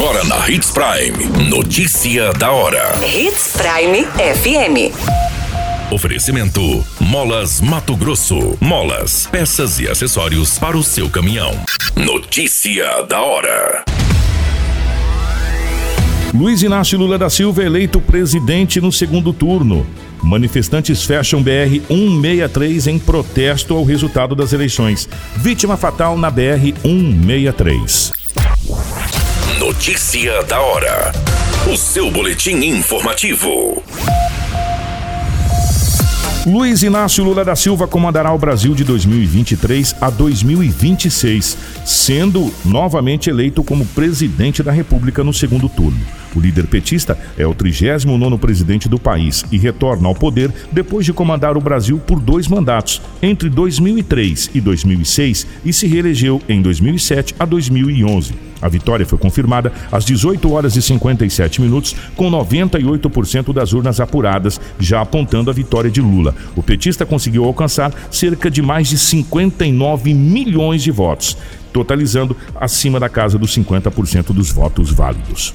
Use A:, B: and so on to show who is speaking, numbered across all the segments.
A: Agora na Hits Prime. Notícia da hora.
B: Hits Prime FM.
A: Oferecimento: Molas Mato Grosso. Molas, peças e acessórios para o seu caminhão. Notícia da hora.
C: Luiz Inácio Lula da Silva eleito presidente no segundo turno. Manifestantes fecham BR 163 em protesto ao resultado das eleições. Vítima fatal na BR 163.
A: Notícia da hora. O seu boletim informativo.
C: Luiz Inácio Lula da Silva comandará o Brasil de 2023 a 2026, sendo novamente eleito como presidente da República no segundo turno. O líder petista é o 39º presidente do país e retorna ao poder depois de comandar o Brasil por dois mandatos, entre 2003 e 2006, e se reelegeu em 2007 a 2011. A vitória foi confirmada às 18 horas e 57 minutos, com 98% das urnas apuradas, já apontando a vitória de Lula. O petista conseguiu alcançar cerca de mais de 59 milhões de votos, totalizando acima da casa dos 50% dos votos válidos.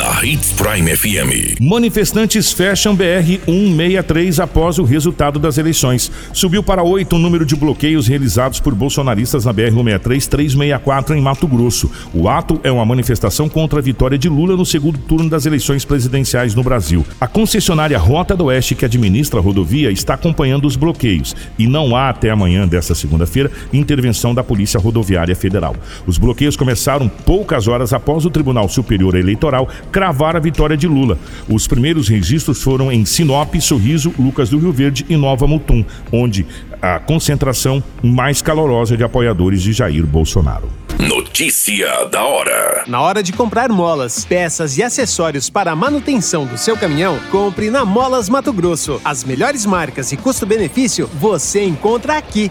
A: Na Hits Prime FM.
C: Manifestantes fecham BR 163 após o resultado das eleições. Subiu para oito o número de bloqueios realizados por bolsonaristas na BR 163 364 em Mato Grosso. O ato é uma manifestação contra a vitória de Lula no segundo turno das eleições presidenciais no Brasil. A concessionária Rota do Oeste, que administra a rodovia, está acompanhando os bloqueios e não há até amanhã desta segunda-feira intervenção da Polícia Rodoviária Federal. Os bloqueios começaram poucas horas após o Tribunal Superior Eleitoral cravar a vitória de Lula. Os primeiros registros foram em Sinop, Sorriso, Lucas do Rio Verde e Nova Mutum, onde a concentração mais calorosa de apoiadores de Jair Bolsonaro.
A: Notícia da hora.
D: Na hora de comprar molas, peças e acessórios para a manutenção do seu caminhão, compre na Molas Mato Grosso. As melhores marcas e custo-benefício você encontra aqui.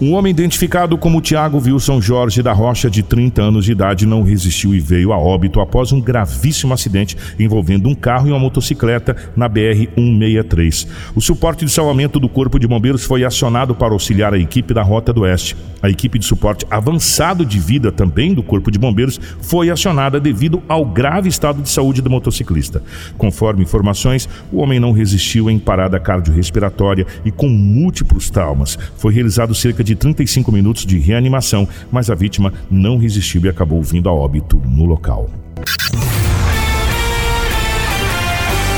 C: Um homem identificado como Tiago Wilson Jorge da Rocha, de 30 anos de idade, não resistiu e veio a óbito após um gravíssimo acidente envolvendo um carro e uma motocicleta na BR-163. O suporte de salvamento do Corpo de Bombeiros foi acionado para auxiliar a equipe da Rota do Oeste. A equipe de suporte avançado de vida também do Corpo de Bombeiros foi acionada devido ao grave estado de saúde do motociclista. Conforme informações, o homem não resistiu em parada cardiorrespiratória e com múltiplos traumas. Foi realizado cerca de 35 minutos de reanimação, mas a vítima não resistiu e acabou vindo a óbito no local.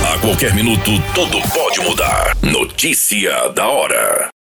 A: A qualquer minuto, tudo pode mudar. Notícia da hora.